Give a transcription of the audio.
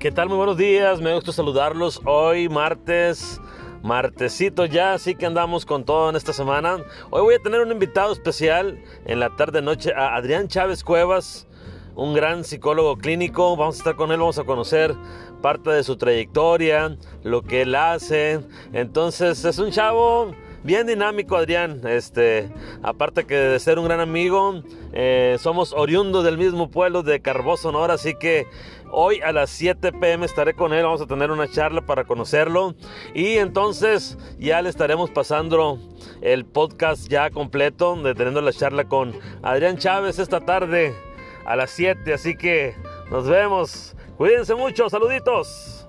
¿Qué tal? Muy buenos días, me gusta saludarlos hoy martes, martesito ya, así que andamos con todo en esta semana. Hoy voy a tener un invitado especial en la tarde noche a Adrián Chávez Cuevas, un gran psicólogo clínico. Vamos a estar con él, vamos a conocer parte de su trayectoria, lo que él hace. Entonces es un chavo bien dinámico, Adrián. Este, aparte que de ser un gran amigo, eh, somos oriundos del mismo pueblo de Carbó, Sonora, así que hoy a las 7 pm estaré con él. Vamos a tener una charla para conocerlo y entonces ya le estaremos pasando el podcast ya completo, de teniendo la charla con Adrián Chávez esta tarde a las 7. Así que nos vemos. Cuídense mucho. Saluditos.